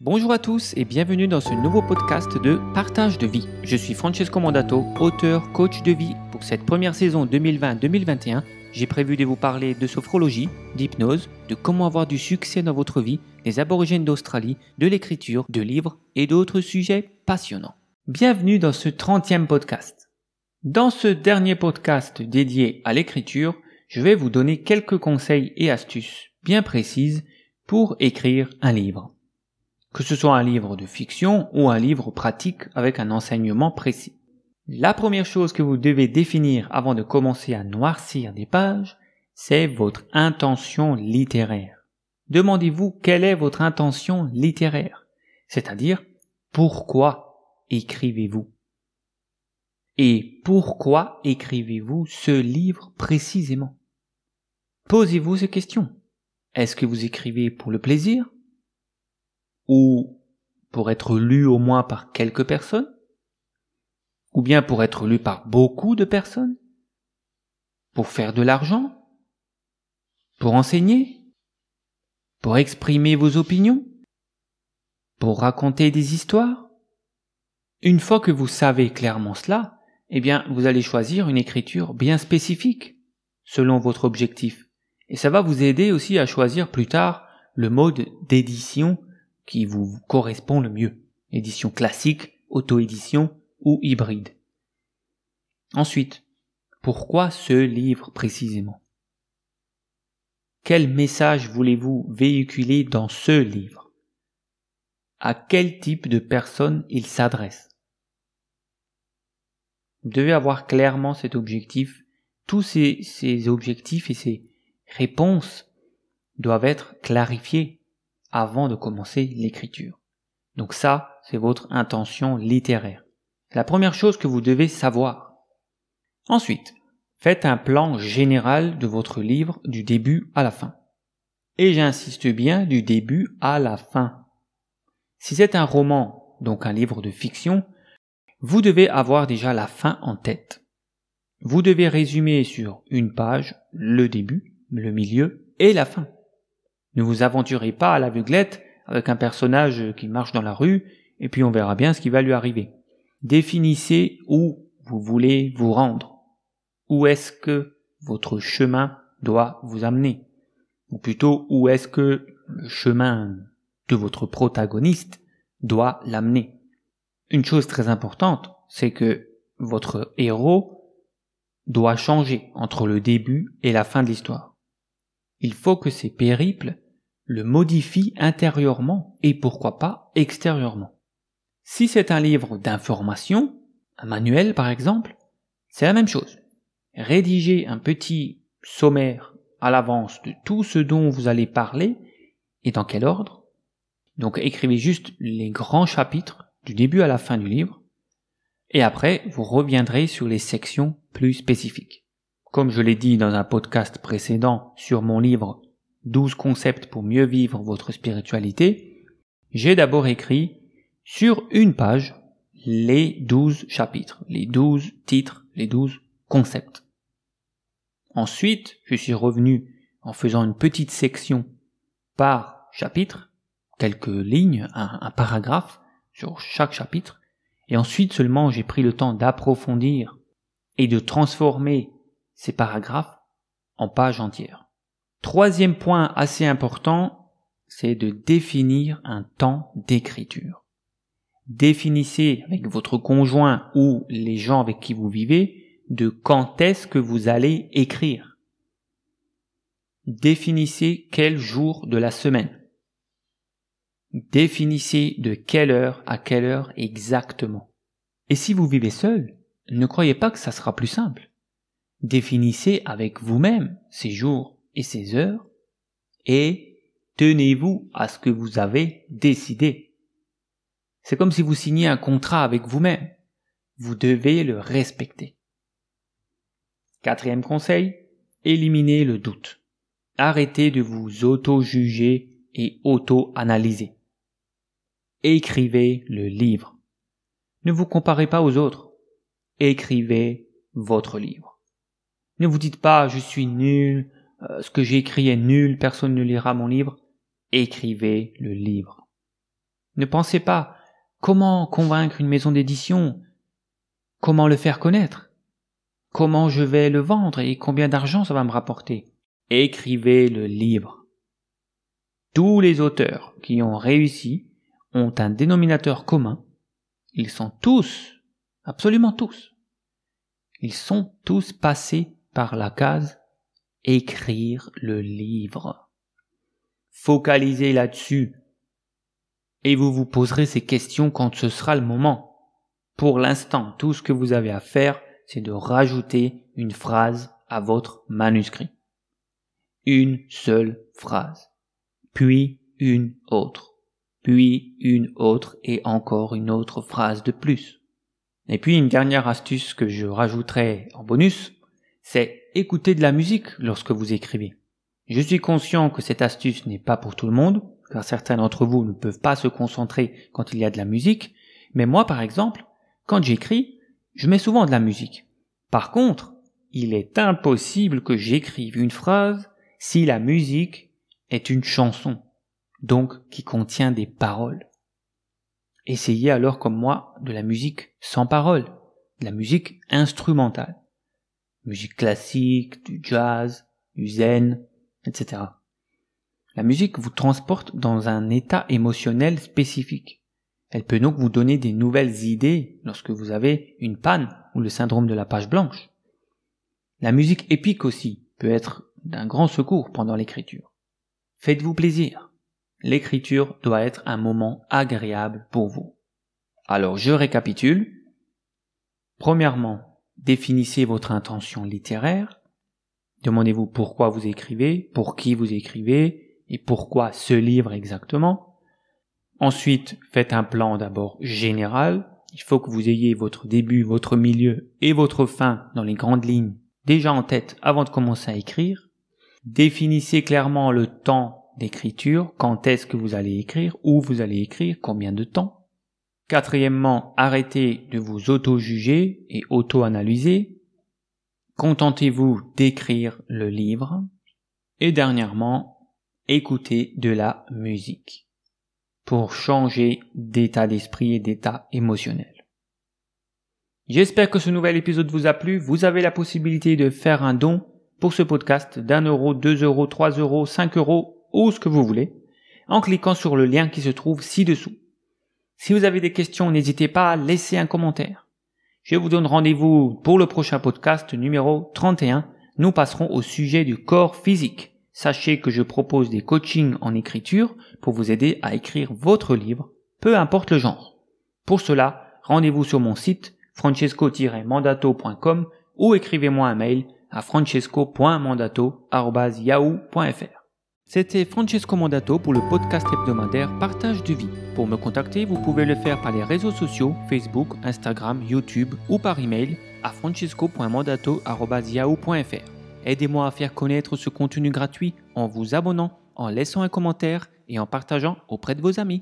Bonjour à tous et bienvenue dans ce nouveau podcast de Partage de vie. Je suis Francesco Mandato, auteur, coach de vie. Pour cette première saison 2020-2021, j'ai prévu de vous parler de sophrologie, d'hypnose, de comment avoir du succès dans votre vie, des aborigènes d'Australie, de l'écriture, de livres et d'autres sujets passionnants. Bienvenue dans ce 30e podcast. Dans ce dernier podcast dédié à l'écriture, je vais vous donner quelques conseils et astuces bien précises pour écrire un livre que ce soit un livre de fiction ou un livre pratique avec un enseignement précis. La première chose que vous devez définir avant de commencer à noircir des pages, c'est votre intention littéraire. Demandez-vous quelle est votre intention littéraire, c'est-à-dire pourquoi écrivez-vous? Et pourquoi écrivez-vous ce livre précisément? Posez-vous ces questions. Est-ce que vous écrivez pour le plaisir ou pour être lu au moins par quelques personnes, ou bien pour être lu par beaucoup de personnes, pour faire de l'argent, pour enseigner, pour exprimer vos opinions, pour raconter des histoires? Une fois que vous savez clairement cela, eh bien, vous allez choisir une écriture bien spécifique, selon votre objectif. Et ça va vous aider aussi à choisir plus tard le mode d'édition qui vous correspond le mieux. Édition classique, auto-édition ou hybride. Ensuite, pourquoi ce livre précisément? Quel message voulez-vous véhiculer dans ce livre? À quel type de personne il s'adresse? Vous devez avoir clairement cet objectif. Tous ces, ces objectifs et ces réponses doivent être clarifiés avant de commencer l'écriture. Donc ça, c'est votre intention littéraire. C'est la première chose que vous devez savoir. Ensuite, faites un plan général de votre livre du début à la fin. Et j'insiste bien du début à la fin. Si c'est un roman, donc un livre de fiction, vous devez avoir déjà la fin en tête. Vous devez résumer sur une page le début, le milieu et la fin. Ne vous aventurez pas à l'aveuglette avec un personnage qui marche dans la rue, et puis on verra bien ce qui va lui arriver. Définissez où vous voulez vous rendre. Où est-ce que votre chemin doit vous amener? Ou plutôt, où est-ce que le chemin de votre protagoniste doit l'amener? Une chose très importante, c'est que votre héros doit changer entre le début et la fin de l'histoire. Il faut que ces périples le modifie intérieurement et pourquoi pas extérieurement. Si c'est un livre d'information, un manuel par exemple, c'est la même chose. Rédigez un petit sommaire à l'avance de tout ce dont vous allez parler et dans quel ordre? Donc écrivez juste les grands chapitres du début à la fin du livre et après vous reviendrez sur les sections plus spécifiques. Comme je l'ai dit dans un podcast précédent sur mon livre 12 concepts pour mieux vivre votre spiritualité, j'ai d'abord écrit sur une page les 12 chapitres, les 12 titres, les 12 concepts. Ensuite, je suis revenu en faisant une petite section par chapitre, quelques lignes, un, un paragraphe sur chaque chapitre, et ensuite seulement j'ai pris le temps d'approfondir et de transformer ces paragraphes en pages entières. Troisième point assez important, c'est de définir un temps d'écriture. Définissez avec votre conjoint ou les gens avec qui vous vivez de quand est-ce que vous allez écrire. Définissez quel jour de la semaine. Définissez de quelle heure à quelle heure exactement. Et si vous vivez seul, ne croyez pas que ça sera plus simple. Définissez avec vous-même ces jours et ses heures, et tenez-vous à ce que vous avez décidé. C'est comme si vous signiez un contrat avec vous-même. Vous devez le respecter. Quatrième conseil, éliminez le doute. Arrêtez de vous auto-juger et auto-analyser. Écrivez le livre. Ne vous comparez pas aux autres. Écrivez votre livre. Ne vous dites pas je suis nul, euh, ce que j'ai écrit est nul, personne ne lira mon livre, écrivez le livre. Ne pensez pas comment convaincre une maison d'édition, comment le faire connaître, comment je vais le vendre et combien d'argent ça va me rapporter? Écrivez le livre. Tous les auteurs qui ont réussi ont un dénominateur commun. Ils sont tous, absolument tous, ils sont tous passés par la case écrire le livre. Focalisez là-dessus et vous vous poserez ces questions quand ce sera le moment. Pour l'instant, tout ce que vous avez à faire, c'est de rajouter une phrase à votre manuscrit. Une seule phrase. Puis une autre. Puis une autre et encore une autre phrase de plus. Et puis une dernière astuce que je rajouterai en bonus, c'est écouter de la musique lorsque vous écrivez. Je suis conscient que cette astuce n'est pas pour tout le monde, car certains d'entre vous ne peuvent pas se concentrer quand il y a de la musique, mais moi par exemple, quand j'écris, je mets souvent de la musique. Par contre, il est impossible que j'écrive une phrase si la musique est une chanson, donc qui contient des paroles. Essayez alors comme moi de la musique sans paroles, de la musique instrumentale. Musique classique, du jazz, du zen, etc. La musique vous transporte dans un état émotionnel spécifique. Elle peut donc vous donner des nouvelles idées lorsque vous avez une panne ou le syndrome de la page blanche. La musique épique aussi peut être d'un grand secours pendant l'écriture. Faites-vous plaisir. L'écriture doit être un moment agréable pour vous. Alors je récapitule. Premièrement, définissez votre intention littéraire. Demandez-vous pourquoi vous écrivez, pour qui vous écrivez, et pourquoi ce livre exactement. Ensuite, faites un plan d'abord général. Il faut que vous ayez votre début, votre milieu et votre fin dans les grandes lignes déjà en tête avant de commencer à écrire. Définissez clairement le temps d'écriture, quand est-ce que vous allez écrire, où vous allez écrire, combien de temps. Quatrièmement, arrêtez de vous auto-juger et auto-analyser. Contentez-vous d'écrire le livre. Et dernièrement, écouter de la musique pour changer d'état d'esprit et d'état émotionnel. J'espère que ce nouvel épisode vous a plu. Vous avez la possibilité de faire un don pour ce podcast d'un euro, deux euros, trois euros, cinq euros ou ce que vous voulez en cliquant sur le lien qui se trouve ci-dessous. Si vous avez des questions, n'hésitez pas à laisser un commentaire. Je vous donne rendez-vous pour le prochain podcast numéro 31. Nous passerons au sujet du corps physique. Sachez que je propose des coachings en écriture pour vous aider à écrire votre livre, peu importe le genre. Pour cela, rendez-vous sur mon site francesco-mandato.com ou écrivez-moi un mail à francesco.mandato.yahoo.fr. C'était Francesco Mandato pour le podcast hebdomadaire Partage de vie. Pour me contacter, vous pouvez le faire par les réseaux sociaux Facebook, Instagram, YouTube ou par email à francesco.mandato.yahoo.fr. Aidez-moi à faire connaître ce contenu gratuit en vous abonnant, en laissant un commentaire et en partageant auprès de vos amis.